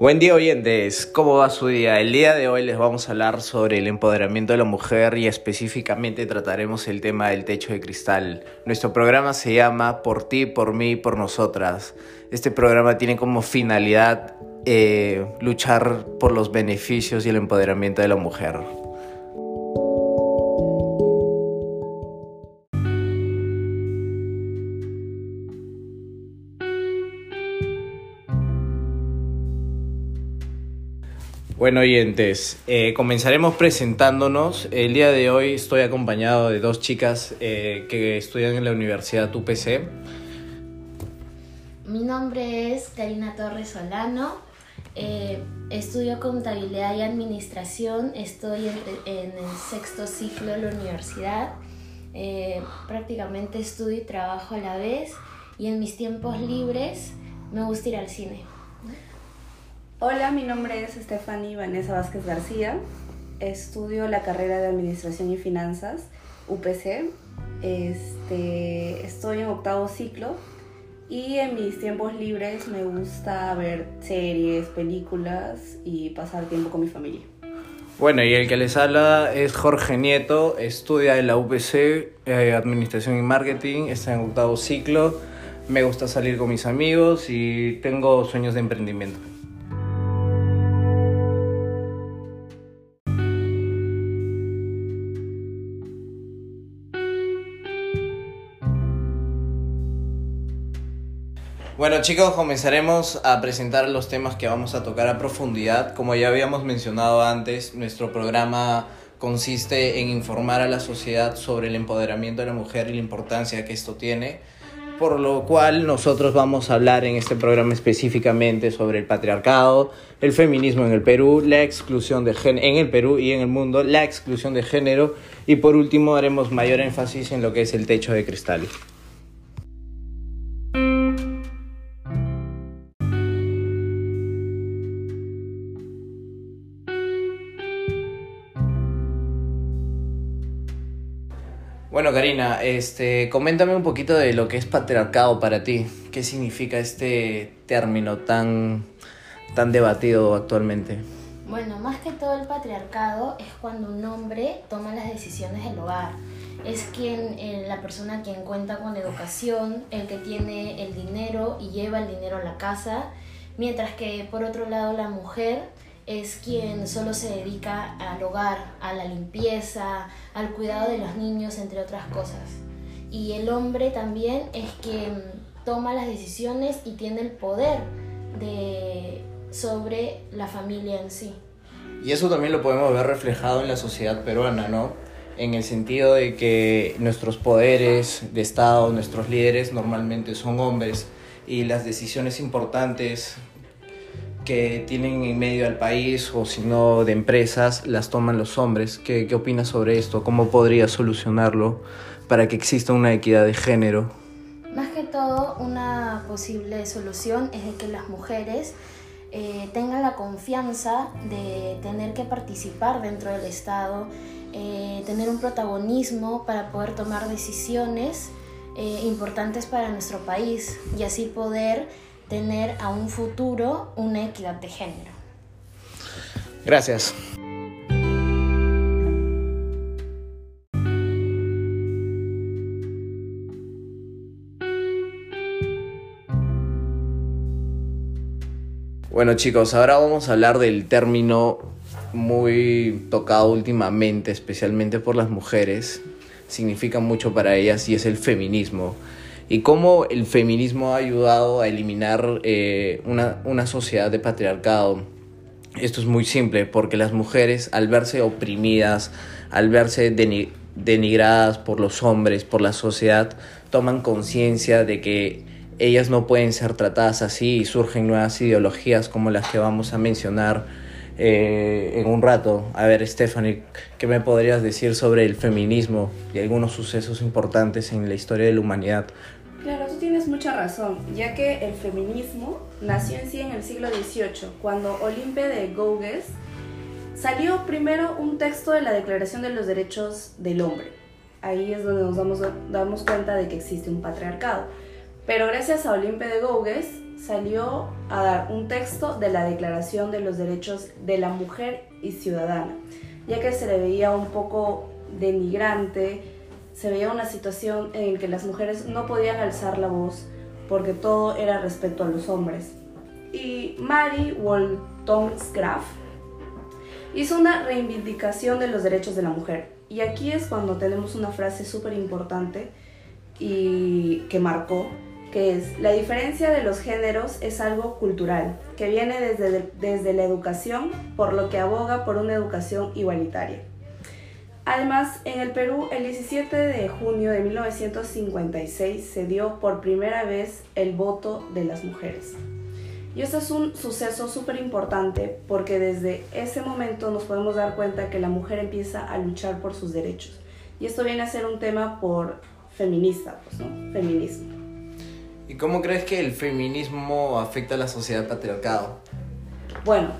Buen día oyentes, ¿cómo va su día? El día de hoy les vamos a hablar sobre el empoderamiento de la mujer y específicamente trataremos el tema del techo de cristal. Nuestro programa se llama Por ti, por mí, por nosotras. Este programa tiene como finalidad eh, luchar por los beneficios y el empoderamiento de la mujer. Bueno, oyentes, eh, comenzaremos presentándonos. El día de hoy estoy acompañado de dos chicas eh, que estudian en la Universidad UPC. Mi nombre es Karina Torres Solano. Eh, estudio contabilidad y administración. Estoy en, en el sexto ciclo de la universidad. prácticamente estudio y trabajo a la vez. Y en mis tiempos libres me gusta ir al cine. Hola, mi nombre es Stephanie Vanessa Vázquez García. Estudio la carrera de Administración y Finanzas, UPC. Este, estoy en octavo ciclo y en mis tiempos libres me gusta ver series, películas y pasar tiempo con mi familia. Bueno, y el que les habla es Jorge Nieto, estudia en la UPC eh, Administración y Marketing, está en octavo ciclo, me gusta salir con mis amigos y tengo sueños de emprendimiento. Bueno chicos, comenzaremos a presentar los temas que vamos a tocar a profundidad. Como ya habíamos mencionado antes, nuestro programa consiste en informar a la sociedad sobre el empoderamiento de la mujer y la importancia que esto tiene. Por lo cual nosotros vamos a hablar en este programa específicamente sobre el patriarcado, el feminismo en el Perú, la exclusión de género en el Perú y en el mundo, la exclusión de género y por último haremos mayor énfasis en lo que es el techo de cristal. Bueno, Karina, este, coméntame un poquito de lo que es patriarcado para ti. ¿Qué significa este término tan, tan debatido actualmente? Bueno, más que todo el patriarcado es cuando un hombre toma las decisiones del hogar. Es quien, eh, la persona quien cuenta con educación, el que tiene el dinero y lleva el dinero a la casa, mientras que por otro lado la mujer es quien solo se dedica al hogar, a la limpieza, al cuidado de los niños, entre otras cosas. Y el hombre también es quien toma las decisiones y tiene el poder de, sobre la familia en sí. Y eso también lo podemos ver reflejado en la sociedad peruana, ¿no? En el sentido de que nuestros poderes de Estado, nuestros líderes normalmente son hombres y las decisiones importantes que tienen en medio al país o si no de empresas las toman los hombres. ¿Qué, ¿Qué opinas sobre esto? ¿Cómo podría solucionarlo para que exista una equidad de género? Más que todo, una posible solución es de que las mujeres eh, tengan la confianza de tener que participar dentro del Estado, eh, tener un protagonismo para poder tomar decisiones eh, importantes para nuestro país y así poder tener a un futuro una equidad de género. Gracias. Bueno chicos, ahora vamos a hablar del término muy tocado últimamente, especialmente por las mujeres. Significa mucho para ellas y es el feminismo y cómo el feminismo ha ayudado a eliminar eh, una, sociedad de patriarcado. Esto es muy simple, porque las mujeres al verse oprimidas, al verse denigradas por los hombres, por la sociedad, toman conciencia de que ellas no pueden ser tratadas así y surgen nuevas ideologías como las que vamos a mencionar eh, en un rato. A ver, Stephanie, ¿qué me podrías decir sobre el feminismo y algunos sucesos importantes en la historia de la humanidad? Claro, tú tienes mucha razón, ya que el feminismo nació en sí en el siglo XVIII, cuando Olimpe de Gouges salió primero un texto de la Declaración de los Derechos del Hombre. Ahí es donde nos damos, damos cuenta de que existe un patriarcado. Pero gracias a Olimpe de Gouges salió a dar un texto de la Declaración de los Derechos de la Mujer y Ciudadana, ya que se le veía un poco denigrante, se veía una situación en que las mujeres no podían alzar la voz porque todo era respecto a los hombres. Y Mary Wollstonecraft hizo una reivindicación de los derechos de la mujer. Y aquí es cuando tenemos una frase súper importante y que marcó, que es, la diferencia de los géneros es algo cultural, que viene desde, desde la educación, por lo que aboga por una educación igualitaria. Además, en el Perú, el 17 de junio de 1956 se dio por primera vez el voto de las mujeres. Y esto es un suceso súper importante porque desde ese momento nos podemos dar cuenta que la mujer empieza a luchar por sus derechos. Y esto viene a ser un tema por feminista, pues, ¿no? Feminismo. ¿Y cómo crees que el feminismo afecta a la sociedad patriarcado? Bueno,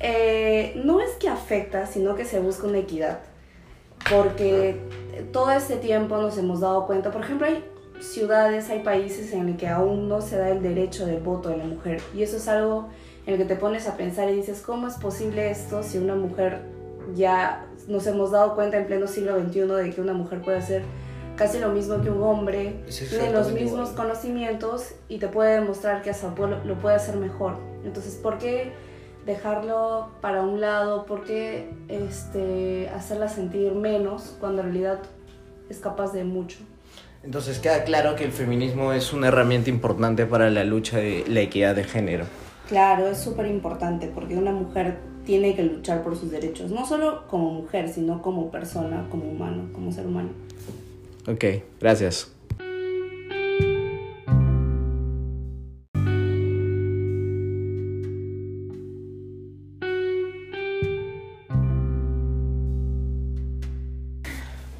eh, no es que afecta, sino que se busca una equidad. Porque todo este tiempo nos hemos dado cuenta, por ejemplo, hay ciudades, hay países en el que aún no se da el derecho de voto de la mujer. Y eso es algo en el que te pones a pensar y dices, ¿cómo es posible esto si una mujer ya nos hemos dado cuenta en pleno siglo XXI de que una mujer puede hacer casi lo mismo que un hombre, tiene los mismos conocimientos y te puede demostrar que hasta lo puede hacer mejor. Entonces, ¿por qué dejarlo para un lado? ¿Por qué este, hacerla sentir menos cuando en realidad es capaz de mucho? Entonces queda claro que el feminismo es una herramienta importante para la lucha de la equidad de género. Claro, es súper importante porque una mujer tiene que luchar por sus derechos, no solo como mujer, sino como persona, como humano, como ser humano. Ok, gracias.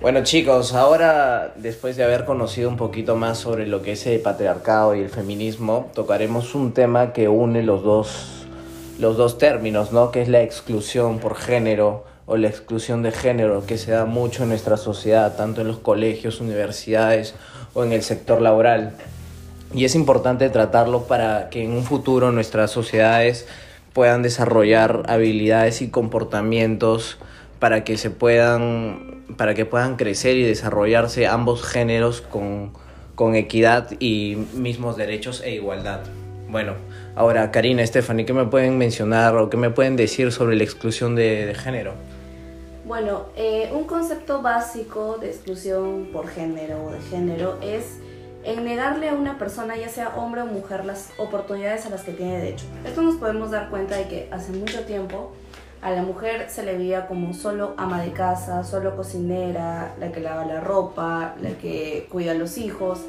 Bueno chicos, ahora después de haber conocido un poquito más sobre lo que es el patriarcado y el feminismo, tocaremos un tema que une los dos, los dos términos, ¿no? Que es la exclusión por género o la exclusión de género que se da mucho en nuestra sociedad, tanto en los colegios, universidades o en el sector laboral. Y es importante tratarlo para que en un futuro nuestras sociedades puedan desarrollar habilidades y comportamientos para que se puedan para que puedan crecer y desarrollarse ambos géneros con, con equidad y mismos derechos e igualdad. Bueno, ahora Karina, Stephanie, ¿qué me pueden mencionar o qué me pueden decir sobre la exclusión de, género? Bueno, eh, un concepto básico de exclusión por género o de género es en negarle a una persona, ya sea hombre o mujer, las oportunidades a las que tiene derecho. Esto nos podemos dar cuenta de que hace mucho tiempo a la mujer se le veía como solo ama de casa, solo cocinera, la que lava la ropa, la que cuida a los hijos.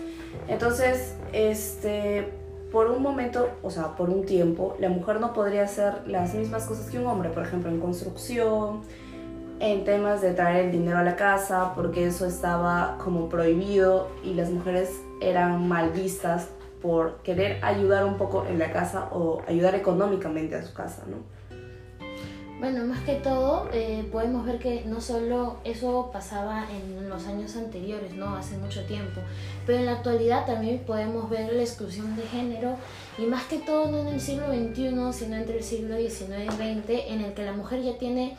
Entonces, este, por un momento, o sea, por un tiempo, la mujer no podría hacer las mismas cosas que un hombre, por ejemplo, en construcción, en temas de traer el dinero a la casa, porque eso estaba como prohibido y las mujeres eran mal vistas por querer ayudar un poco en la casa o ayudar económicamente a su casa, ¿no? Bueno, más que todo, eh, podemos ver que no solo eso pasaba en los años anteriores, ¿no? Hace mucho tiempo, pero en la actualidad también podemos ver la exclusión de género y más que todo no en el siglo XXI, sino entre el siglo XIX y XX, en el que la mujer ya tiene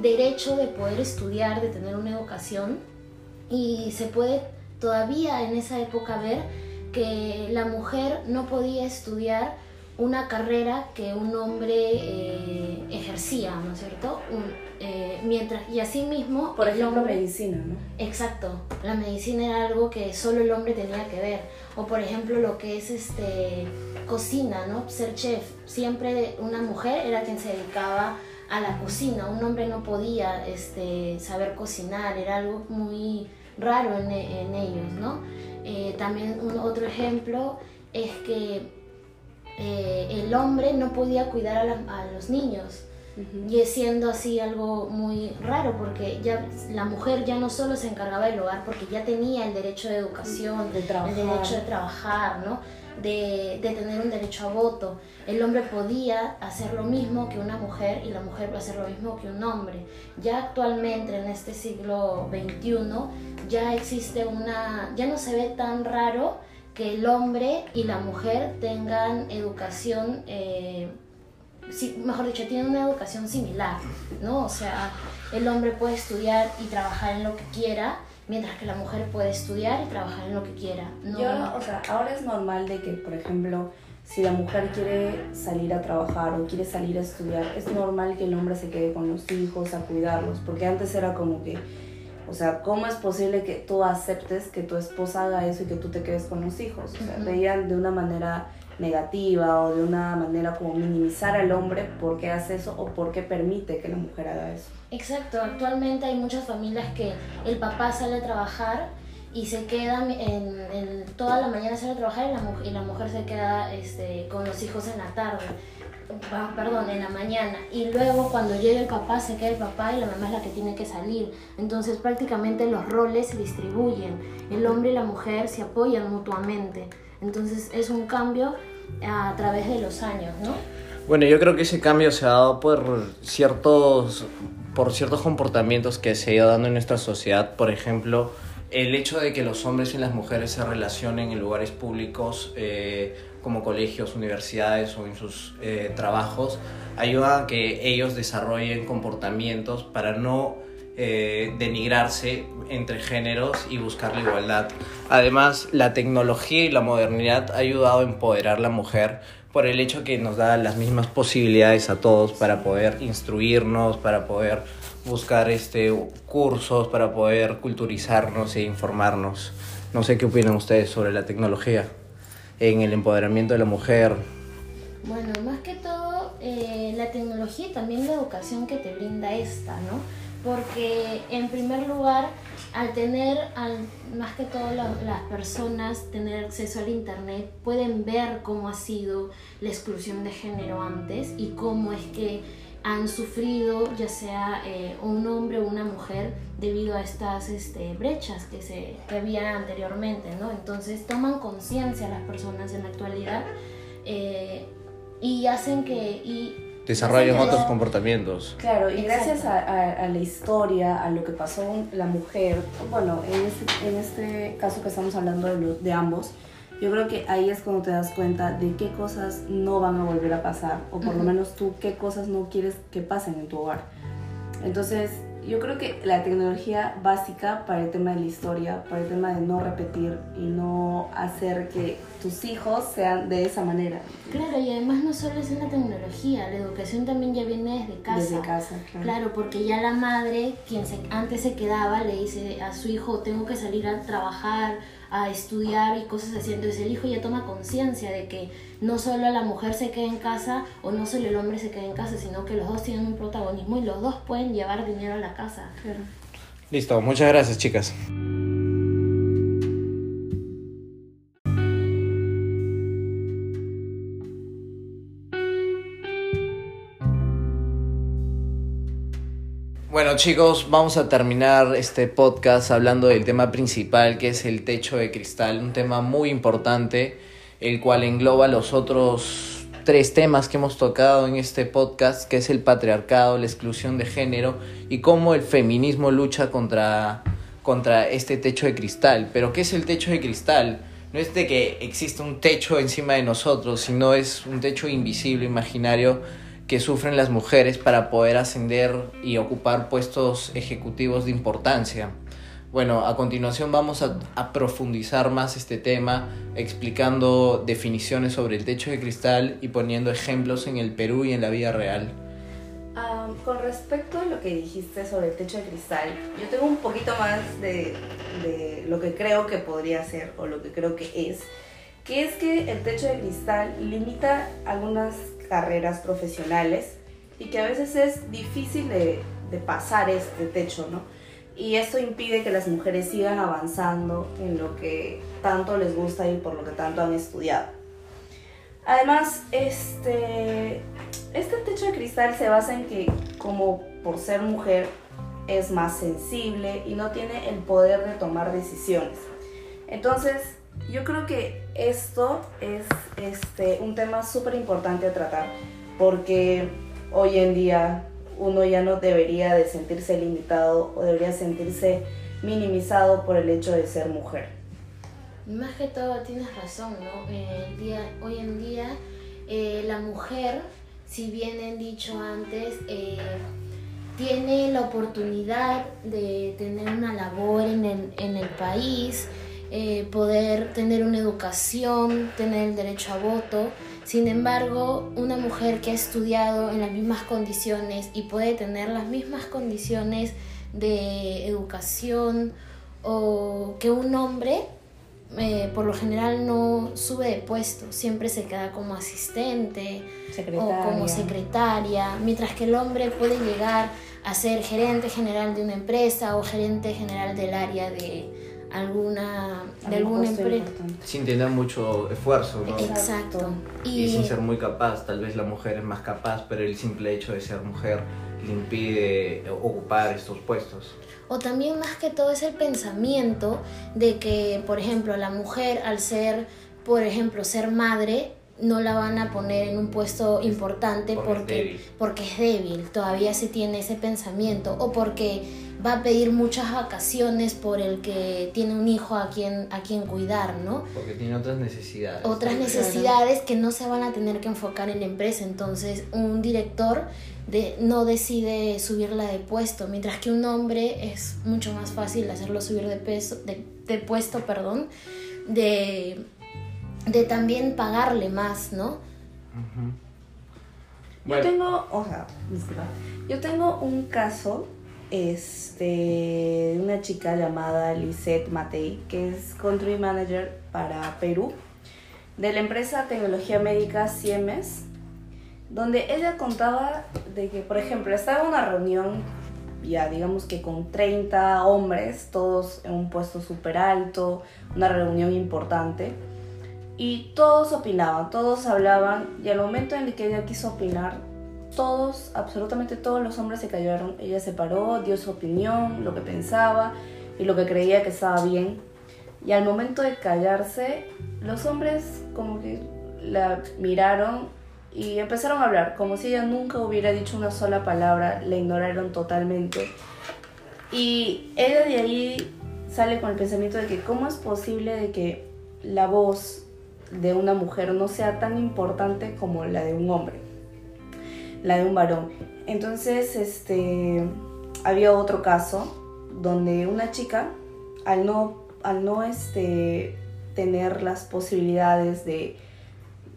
derecho de poder estudiar, de tener una educación y se puede todavía en esa época ver que la mujer no podía estudiar una carrera que un hombre eh, ejercía, ¿no es cierto? Eh, mientras, y así mismo... Por ejemplo, medicina, ¿no? Exacto, la medicina era algo que solo el hombre tenía que ver. O por ejemplo lo que es este, cocina, ¿no? Ser chef. Siempre una mujer era quien se dedicaba a la cocina, un hombre no podía este, saber cocinar, era algo muy raro en, ellos, ¿no? Eh, también un, otro ejemplo es que eh, el hombre no podía cuidar a, los niños. Y siendo así algo muy raro porque ya la mujer ya no solo se encargaba del hogar porque ya tenía el derecho de educación, de el derecho de trabajar, ¿no? de, de, tener un derecho a voto. El hombre podía hacer lo mismo que una mujer y la mujer puede hacer lo mismo que un hombre. Ya actualmente en este siglo XXI ya existe una, ya no se ve tan raro que el hombre y la mujer tengan educación, eh, mejor dicho, tienen una educación similar, ¿no? O sea, el hombre puede estudiar y trabajar en lo que quiera, mientras que la mujer puede estudiar y trabajar en lo que quiera. ¿no? Yo, o sea, ahora es normal de que, por ejemplo, si la mujer quiere salir a trabajar o quiere salir a estudiar, es normal que el hombre se quede con los hijos a cuidarlos, porque antes era como que, o sea, ¿cómo es posible que tú aceptes que tu esposa haga eso y que tú te quedes con los hijos? O sea, veían de una manera negativa o de una manera como minimizar al hombre por qué hace eso o por qué permite que la mujer haga eso. Exacto, actualmente hay muchas familias que el papá sale a trabajar y se queda en, toda la mañana sale a trabajar y la, y la mujer se queda este, con los hijos en la tarde, perdón, en la mañana. Y luego cuando llega el papá se queda el papá y la mamá es la que tiene que salir. Entonces prácticamente los roles se distribuyen. El hombre y la mujer se apoyan mutuamente. Entonces es un cambio a través de los años, ¿no? Bueno, yo creo que ese cambio se ha dado por ciertos, por ciertos comportamientos que se ha ido dando en nuestra sociedad. Por ejemplo, el hecho de que los hombres y las mujeres se relacionen en lugares públicos eh, como colegios, universidades o en sus eh, trabajos ayuda a que ellos desarrollen comportamientos para no eh, denigrarse entre géneros y buscar la igualdad. Además, la tecnología y la modernidad ha ayudado a empoderar a la mujer por el hecho que nos da las mismas posibilidades a todos para poder instruirnos, para poder buscar este, cursos para poder culturizarnos e informarnos. No sé qué opinan ustedes sobre la tecnología en el empoderamiento de la mujer. Bueno, más que todo eh, la tecnología y también la educación que te brinda esta, ¿no? Porque en primer lugar, al tener, al, más que todo las personas tener acceso al Internet, pueden ver cómo ha sido la exclusión de género antes y cómo es que han sufrido ya sea eh, un hombre o una mujer debido a estas este, brechas que se que había anteriormente, ¿no? Entonces toman conciencia las personas en la actualidad eh, y hacen que... Y desarrollan otros comportamientos. Claro, y gracias a, la historia, a lo que pasó la mujer, bueno, en este, en este caso que estamos hablando de, de ambos, yo creo que ahí es cuando te das cuenta de qué cosas no van a volver a pasar, o por lo menos tú qué cosas no quieres que pasen en tu hogar. Entonces, yo creo que la tecnología básica para el tema de la historia, para el tema de no repetir y no hacer que tus hijos sean de esa manera. Claro, y además no solo es en la tecnología, la educación también ya viene desde casa. Desde casa, claro. Claro, porque ya la madre, quien antes se quedaba, le dice a su hijo, tengo que salir a trabajar a estudiar y cosas así. Entonces el hijo ya toma conciencia de que no solo la mujer se queda en casa o no solo el hombre se queda en casa, sino que los dos tienen un protagonismo y los dos pueden llevar dinero a la casa. Listo, muchas gracias chicas. Bueno chicos, vamos a terminar este podcast hablando del tema principal que es el techo de cristal, un tema muy importante, el cual engloba los otros tres temas que hemos tocado en este podcast, que es el patriarcado, la exclusión de género y cómo el feminismo lucha contra, contra este techo de cristal. Pero ¿qué es el techo de cristal? No es de que existe un techo encima de nosotros, sino es un techo invisible, imaginario, que sufren las mujeres para poder ascender y ocupar puestos ejecutivos de importancia. Bueno, a continuación vamos a, profundizar más este tema, explicando definiciones sobre el techo de cristal y poniendo ejemplos en el Perú y en la vida real. con respecto a lo que dijiste sobre el techo de cristal, yo tengo un poquito más de, de lo que creo que podría ser o lo que creo que es, que es que el techo de cristal limita algunas carreras profesionales y que a veces es difícil de, pasar este techo, ¿no? Y esto impide que las mujeres sigan avanzando en lo que tanto les gusta y por lo que tanto han estudiado. Además, este, este techo de cristal se basa en que como por ser mujer es más sensible y no tiene el poder de tomar decisiones. Entonces, yo creo que esto es este, un tema súper importante a tratar porque hoy en día uno ya no debería de sentirse limitado o debería sentirse minimizado por el hecho de ser mujer. Más que todo tienes razón, ¿no? Hoy en día eh, la mujer, si bien he dicho antes, eh, tiene la oportunidad de tener una labor en el, en el país, eh, poder tener una educación, tener el derecho a voto. Sin embargo, una mujer que ha estudiado en las mismas condiciones y puede tener las mismas condiciones de educación o que un hombre, eh, por lo general no sube de puesto, siempre se queda como asistente o como secretaria, mientras que el hombre puede llegar a ser gerente general de una empresa o gerente general del área de alguna de alguna empresa sin tener mucho esfuerzo ¿no? exacto. Y, sin ser muy capaz tal vez la mujer es más capaz pero el simple hecho de ser mujer le impide ocupar estos puestos. O también más que todo es el pensamiento de que por ejemplo la mujer al ser por ejemplo ser madre no la van a poner en un puesto importante porque, es porque es débil, todavía se tiene ese pensamiento, o porque va a pedir muchas vacaciones por el que tiene un hijo a quien, a quien cuidar, ¿no? Porque tiene otras necesidades. Otras necesidades que no se van a tener que enfocar en la empresa, entonces un director de, no decide subirla de puesto, mientras que un hombre es mucho más fácil hacerlo subir de, peso, de, de puesto, perdón, de de también pagarle más, ¿no? Yo tengo, o sea, yo tengo un caso este, una chica llamada Lisette Matei, que es Country Manager para Perú, de la empresa Tecnología Médica Siemens, donde ella contaba de que, por ejemplo, estaba en una reunión, ya digamos que con 30 hombres, todos en un puesto súper alto, una reunión importante, y todos opinaban, todos hablaban y al momento en el que ella quiso opinar, todos, absolutamente todos los hombres se callaron. Ella se paró, dio su opinión, lo que pensaba y lo que creía que estaba bien. Y al momento de callarse, los hombres como que la miraron y empezaron a hablar, como si ella nunca hubiera dicho una sola palabra, la ignoraron totalmente. Y ella de ahí sale con el pensamiento de que cómo es posible de que la voz de una mujer no sea tan importante como la de un hombre, la de un varón. Entonces, este, había otro caso donde una chica, al no, al no este, tener las posibilidades de,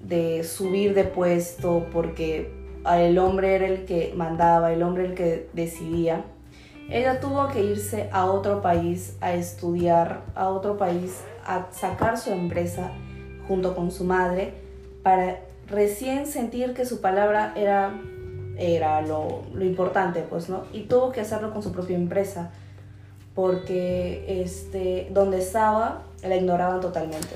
de subir de puesto, porque el hombre era el que mandaba, el hombre el que decidía, ella tuvo que irse a otro país a estudiar, a otro país a sacar su empresa junto con su madre para recién sentir que su palabra era, era lo, lo importante, pues, ¿no? Y tuvo que hacerlo con su propia empresa, porque este, donde estaba la ignoraban totalmente.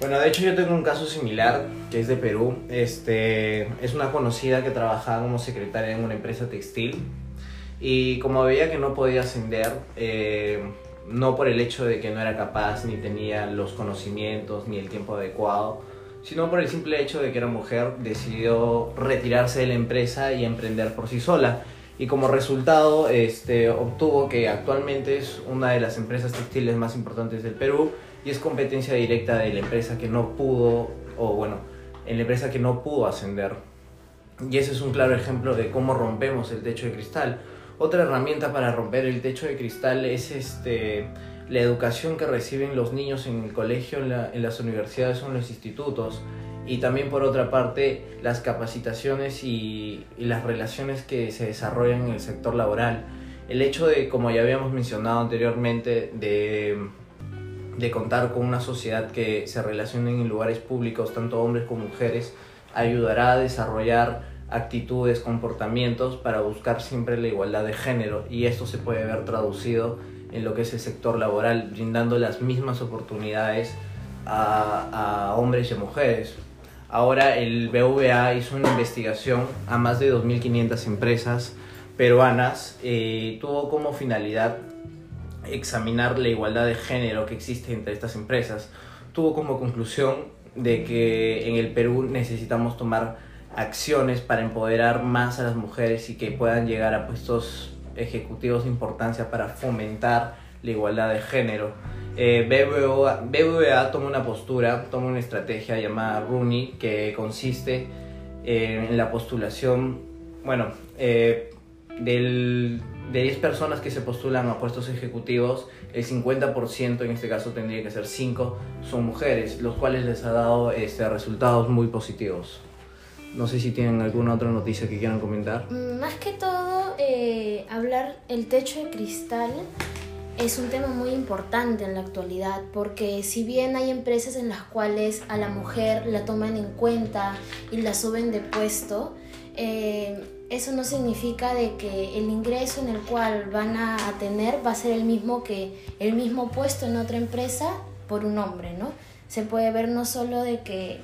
Bueno, de hecho yo tengo un caso similar, que es de Perú. Este, es una conocida que trabajaba como secretaria en una empresa textil y como veía que no podía ascender, eh, no por el hecho de que no era capaz ni tenía los conocimientos ni el tiempo adecuado, sino por el simple hecho de que era mujer, decidió retirarse de la empresa y emprender por sí sola. Y como resultado este, obtuvo que actualmente es una de las empresas textiles más importantes del Perú y es competencia directa de la empresa que no pudo, o bueno, en la empresa que no pudo ascender. Y ese es un claro ejemplo de cómo rompemos el techo de cristal otra herramienta para romper el techo de cristal es este, la educación que reciben los niños en el colegio, en, las universidades o en los institutos. Y también por otra parte las capacitaciones y, las relaciones que se desarrollan en el sector laboral. El hecho de, como ya habíamos mencionado anteriormente, de, de contar con una sociedad que se relacione en lugares públicos, tanto hombres como mujeres, ayudará a desarrollar actitudes, comportamientos para buscar siempre la igualdad de género y esto se puede ver traducido en lo que es el sector laboral, brindando las mismas oportunidades a, hombres y a mujeres. Ahora el BVA hizo una investigación a más de 2.500 empresas peruanas eh, tuvo como finalidad examinar la igualdad de género que existe entre estas empresas. Tuvo como conclusión de que en el Perú necesitamos tomar acciones para empoderar más a las mujeres y que puedan llegar a puestos ejecutivos de importancia para fomentar la igualdad de género. Eh, BBVA, toma una postura, toma una estrategia llamada RUNI que consiste en la postulación, bueno, eh, de 10 personas que se postulan a puestos ejecutivos, el 50% en este caso tendría que ser 5 son mujeres, los cuales les ha dado este, resultados muy positivos. No sé si tienen alguna otra noticia que quieran comentar. Más que todo, eh, hablar el techo de cristal es un tema muy importante en la actualidad porque si bien hay empresas en las cuales a la mujer la toman en cuenta y la suben de puesto, eh, eso no significa de que el ingreso en el cual van a, tener va a ser el mismo que el mismo puesto en otra empresa por un hombre, ¿no? Se puede ver no solo de que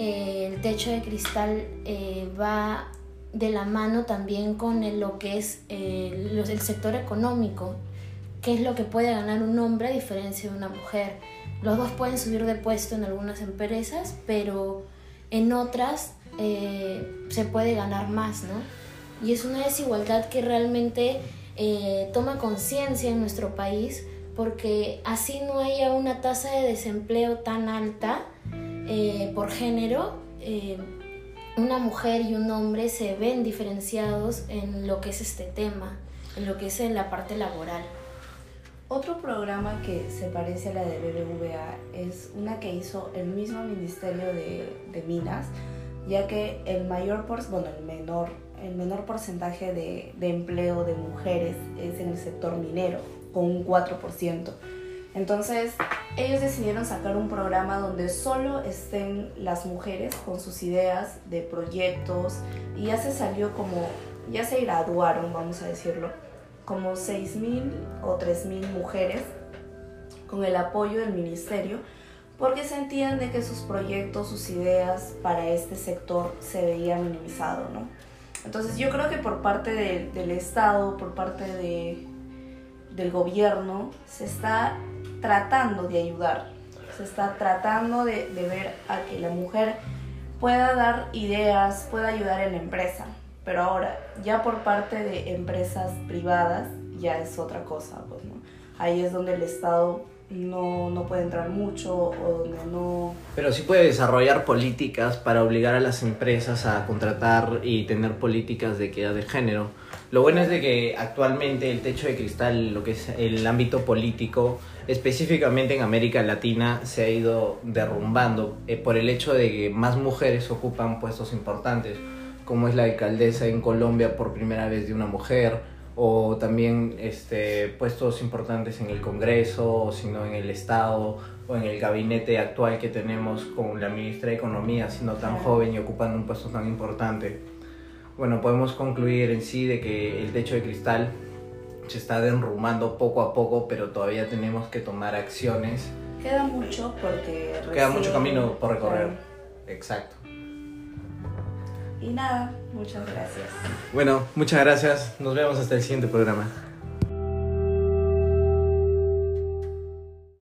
eh, el techo de cristal eh, va de la mano también con lo que es eh, el sector económico, que es lo que puede ganar un hombre a diferencia de una mujer. Los dos pueden subir de puesto en algunas empresas, pero en otras se puede ganar más, ¿no? Y es una desigualdad que realmente toma conciencia en nuestro país porque así no haya una tasa de desempleo tan alta, eh, por género, eh, una mujer y un hombre se ven diferenciados en lo que es este tema, en lo que es en la parte laboral. Otro programa que se parece a la de BBVA es una que hizo el mismo Ministerio de, Minas, ya que el mayor, por, bueno, el menor, el menor porcentaje de, de empleo de mujeres es en el sector minero, con un 4%. Entonces, ellos decidieron sacar un programa donde solo estén las mujeres con sus ideas de proyectos y ya se salió como, ya se graduaron, vamos a decirlo, como 6.000 o 3.000 mujeres con el apoyo del ministerio porque sentían de que sus proyectos, sus ideas para este sector se veían minimizados, ¿no? Entonces yo creo que por parte del Estado, por parte de, del gobierno, se está tratando de ayudar, se está tratando de, ver a que la mujer pueda dar ideas, pueda ayudar en la empresa. Pero ahora, ya por parte de empresas privadas, ya es otra cosa, pues, ¿no? Ahí es donde el Estado no, no, puede entrar mucho o donde no... Pero sí puede desarrollar políticas para obligar a las empresas a contratar y tener políticas de equidad de género. Lo bueno es de que actualmente el techo de cristal, lo que es el ámbito político, específicamente en América Latina, se ha ido derrumbando eh, por el hecho de que más mujeres ocupan puestos importantes, como es la alcaldesa en Colombia por primera vez de una mujer, o también este, puestos importantes en el Congreso, sino en el Estado o en el gabinete actual que tenemos con la ministra de Economía, siendo tan joven y ocupando un puesto tan importante. Bueno, podemos concluir en sí de que el techo de cristal se está derrumbando poco a poco, pero todavía tenemos que tomar acciones. Queda mucho porque... Queda mucho camino por recorrer. Exacto. Y nada, muchas gracias. Bueno, muchas gracias. Nos vemos hasta el siguiente programa.